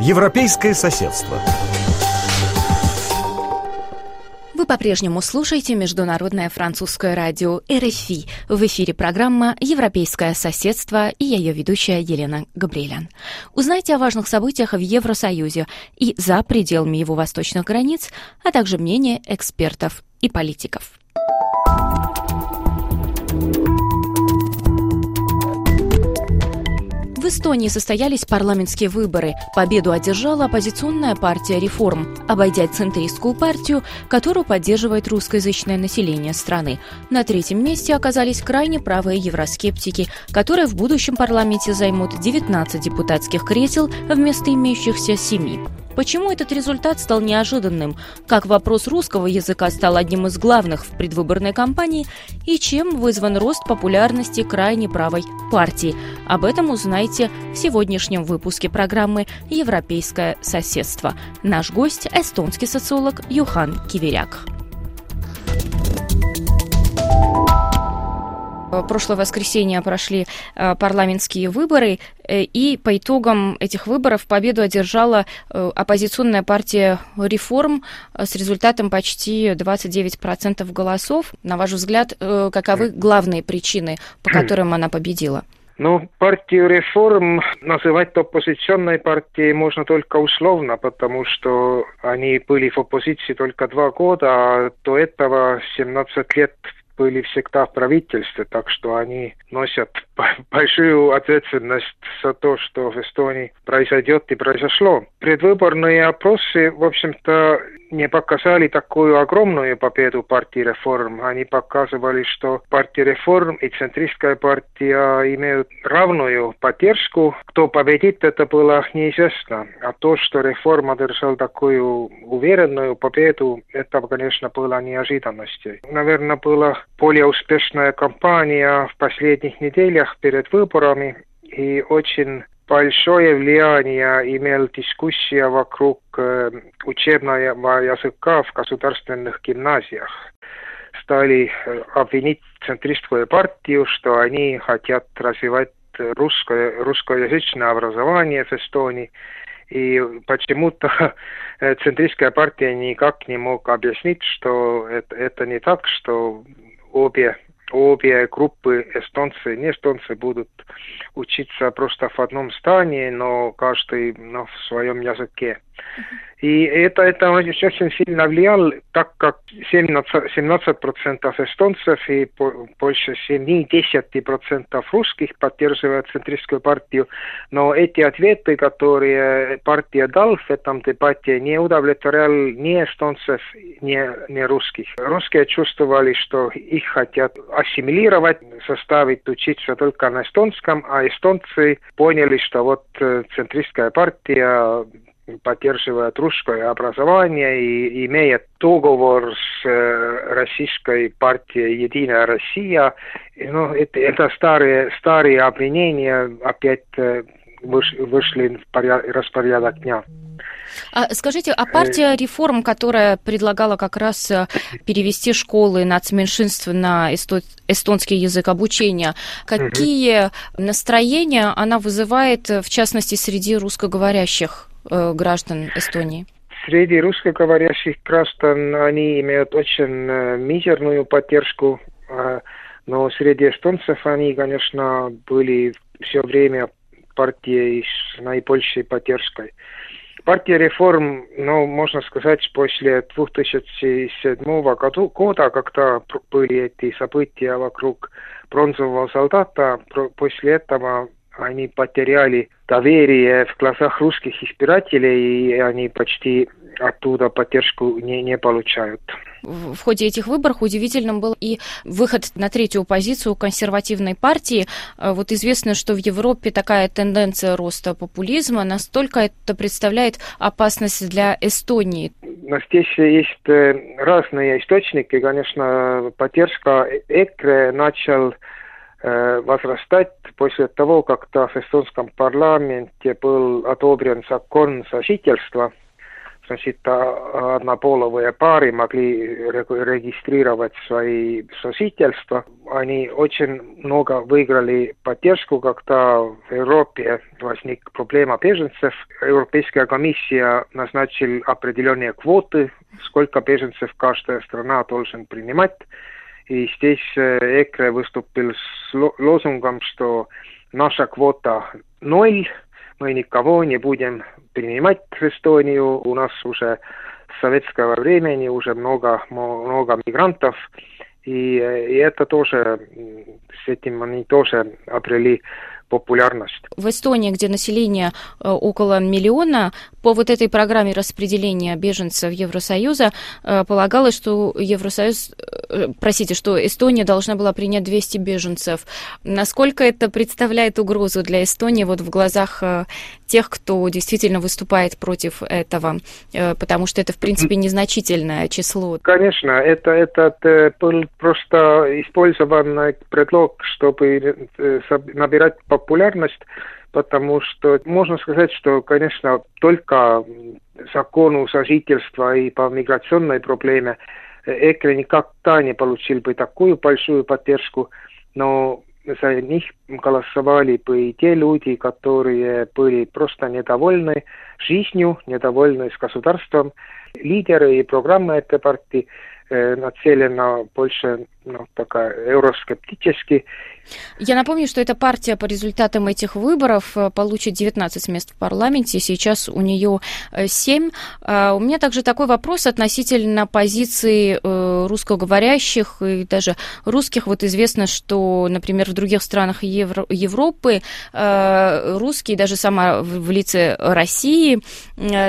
Европейское соседство. Вы по-прежнему слушаете Международное французское радио РФИ. В эфире программа «Европейское соседство» и я ее ведущая Елена Габриэлян. Узнайте о важных событиях в Евросоюзе и за пределами его восточных границ, а также мнение экспертов и политиков. В Эстонии состоялись парламентские выборы. Победу одержала оппозиционная партия «Реформ», обойдя центристскую партию, которую поддерживает русскоязычное население страны. На третьем месте оказались крайне правые евроскептики, которые в будущем парламенте займут 19 депутатских кресел вместо имеющихся 7. Почему этот результат стал неожиданным? Как вопрос русского языка стал одним из главных в предвыборной кампании? И чем вызван рост популярности крайне правой партии? Об этом узнаете в сегодняшнем выпуске программы «Европейское соседство». Наш гость – эстонский социолог Юхан Киверяк. Прошлое воскресенье прошли э, парламентские выборы, э, и по итогам этих выборов победу одержала э, оппозиционная партия «Реформ» с результатом почти 29% голосов. На ваш взгляд, каковы главные причины, по которым она победила? Ну, партию реформ называть оппозиционной партией можно только условно, потому что они были в оппозиции только два года, а до этого 17 лет были всегда в правительстве, так что они носят большую ответственность за то, что в Эстонии произойдет и произошло. Предвыборные опросы, в общем-то, не показали такую огромную победу партии реформ. Они показывали, что партия реформ и центристская партия имеют равную поддержку. Кто победит, это было неизвестно. А то, что реформа держал такую уверенную победу, это, конечно, было неожиданностью. Наверное, была более успешная кампания в последних неделях перед выборами и очень большое влияние имел дискуссия вокруг э, учебного языка в государственных гимназиях. Стали э, обвинить центристскую партию, что они хотят развивать русское, русскоязычное образование в Эстонии. И почему-то центристская партия никак не мог объяснить, что это, это не так, что обе обе группы эстонцы, не эстонцы будут учиться просто в одном здании, но каждый ну, в своем языке. И это, это очень сильно влияло, так как 17%, 17 эстонцев и больше 7-10% русских поддерживают центристскую партию. Но эти ответы, которые партия дал в этом дебате, не удовлетворяли ни эстонцев, ни, ни русских. Русские чувствовали, что их хотят ассимилировать, заставить учиться только на эстонском, а эстонцы поняли, что вот э, центристская партия поддерживает русское образование и имеет договор с э, российской партией «Единая Россия». Ну, это, это старые, старые обвинения опять э, вышли в поряд, распорядок дня. А, скажите, а партия реформ, которая предлагала как раз э, перевести школы нацменьшинств на эстонский язык обучения, какие угу. настроения она вызывает, в частности, среди русскоговорящих э, граждан Эстонии? Среди русскоговорящих граждан они имеют очень э, мизерную поддержку, э, но среди эстонцев они, конечно, были все время партией с наибольшей поддержкой. Партия реформ, ну, можно сказать, после 2007 году, года, когда были эти события вокруг бронзового солдата, после этого они потеряли доверие в глазах русских избирателей, и они почти оттуда поддержку не, не получают. В ходе этих выборов удивительным был и выход на третью позицию консервативной партии. Э, вот известно, что в Европе такая тенденция роста популизма, настолько это представляет опасность для Эстонии. Но здесь есть э, разные источники. Конечно, поддержка ЭКРЕ начал возрастать после того, как в эстонском парламенте был одобрен закон сожительства. значит, однополовые пары могли регистрировать свои сожительства. Они очень много выиграли поддержку, когда в Европе возник проблема беженцев. Европейская комиссия назначила определенные квоты, сколько беженцев каждая страна должен принимать. И здесь ЭКР выступил с лозунгом, что наша квота ноль, мы никого не будем принимать в Эстонию. У нас уже с советского времени уже много, много мигрантов. И, и это тоже, с этим они тоже обрели популярность. В Эстонии, где население э, около миллиона, по вот этой программе распределения беженцев Евросоюза э, полагалось, что Евросоюз, э, простите, что Эстония должна была принять 200 беженцев. Насколько это представляет угрозу для Эстонии вот в глазах тех, кто действительно выступает против этого, потому что это, в принципе, незначительное число. Конечно, это, это был просто использован предлог, чтобы набирать популярность, потому что можно сказать, что, конечно, только закону сожительства и по миграционной проблеме ЭКР никогда не получил бы такую большую поддержку, но за них голосовали бы и те люди, которые были просто недовольны жизнью, недовольны с государством. Лидеры и программы этой партии э, нацелена больше ну, такая евроскептически. Я напомню, что эта партия по результатам этих выборов э, получит 19 мест в парламенте, сейчас у нее 7. Э, а у меня также такой вопрос относительно позиции русскоговорящих и даже русских. Вот известно, что, например, в других странах Евро- Европы русские, даже сама в лице России,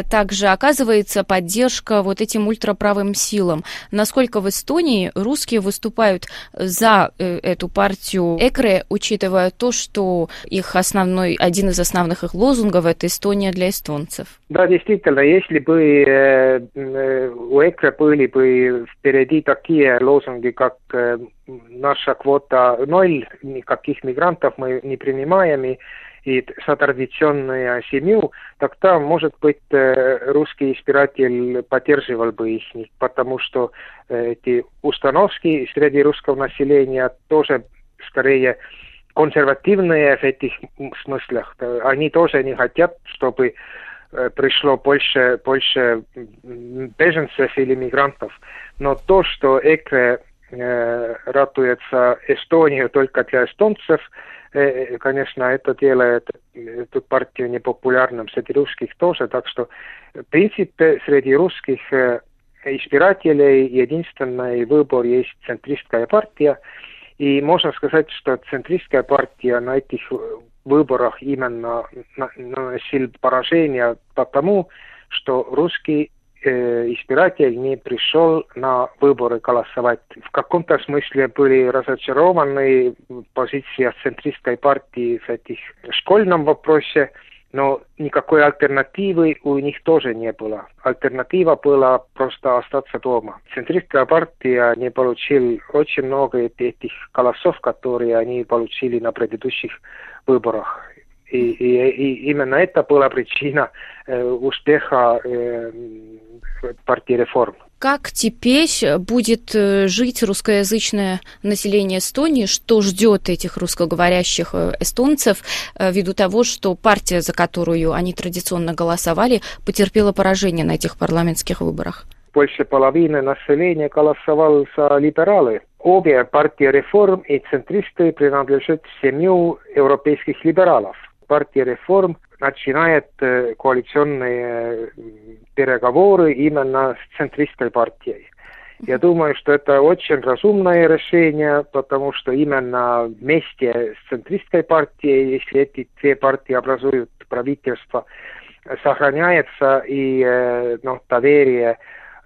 также оказывается поддержка вот этим ультраправым силам. Насколько в Эстонии русские выступают за э, эту партию ЭКРЕ, учитывая то, что их основной, один из основных их лозунгов – это Эстония для эстонцев? Да, действительно, если бы э, э, у ЭКРЕ были бы впереди такие лозунги, как наша квота ноль, никаких мигрантов мы не принимаем, и и за традиционную семью, тогда, может быть, э, русский избиратель поддерживал бы их, потому что э, эти установки среди русского населения тоже скорее консервативные в этих смыслах. Они тоже не хотят, чтобы э, пришло больше, больше беженцев или мигрантов. Но то, что ЭКРЕ э, ратуется Эстонию только для эстонцев, Э, конечно, это делает эту партию непопулярным среди русских тоже, так что, в принципе, среди русских э, избирателей единственный выбор есть центристская партия, и можно сказать, что центристская партия на этих выборах именно наносил поражение потому, что русский Э, избиратель не пришел на выборы голосовать. В каком-то смысле были разочарованы позиции центристской партии в этих школьном вопросе, но никакой альтернативы у них тоже не было. Альтернатива была просто остаться дома. Центристская партия не получила очень много этих голосов, которые они получили на предыдущих выборах. И, и, и именно это была причина э, успеха э, партии реформ. Как теперь будет э, жить русскоязычное население Эстонии? Что ждет этих русскоговорящих э, эстонцев э, ввиду того, что партия, за которую они традиционно голосовали, потерпела поражение на этих парламентских выборах? Больше половины населения голосовало за либералы. Обе партии реформ и центристы принадлежат семью европейских либералов. Партия реформ начинает коалиционные переговоры именно с центристской партией. Я думаю, что это очень разумное решение, потому что именно вместе с центристской партией, если эти две партии образуют правительство, сохраняется и ну, доверие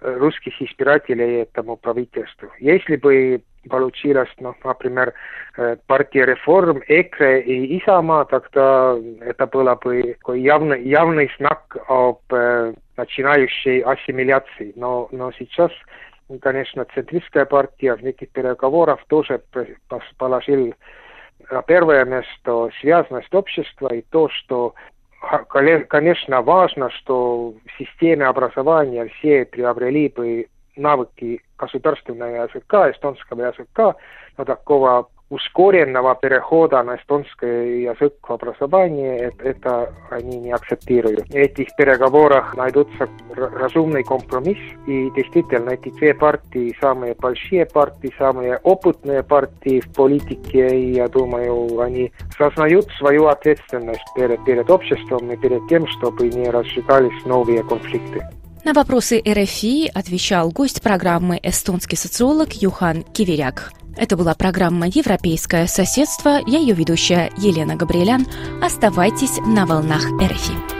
русских избирателей этому правительству. Если бы получилось, ну, например, э, партия реформ, ЭКРЕ и ИСАМА, тогда это было бы явный, явный знак об э, начинающей ассимиляции. Но, но сейчас, конечно, центристская партия в неких переговорах тоже положил на первое место связанность общества и то, что конечно, важно, что в системе образования все приобрели бы навыки государственного языка, эстонского языка, но такого ускоренного перехода на эстонский язык в образовании, это, они не акцептируют. В этих переговорах найдутся разумный компромисс, и действительно эти две партии самые большие партии, самые опытные партии в политике, и я думаю, они сознают свою ответственность перед, перед обществом и перед тем, чтобы не разжигались новые конфликты. На вопросы РФИ отвечал гость программы эстонский социолог Юхан Киверяк. Это была программа «Европейское соседство». Я ее ведущая Елена Габриэлян. Оставайтесь на волнах РФИ.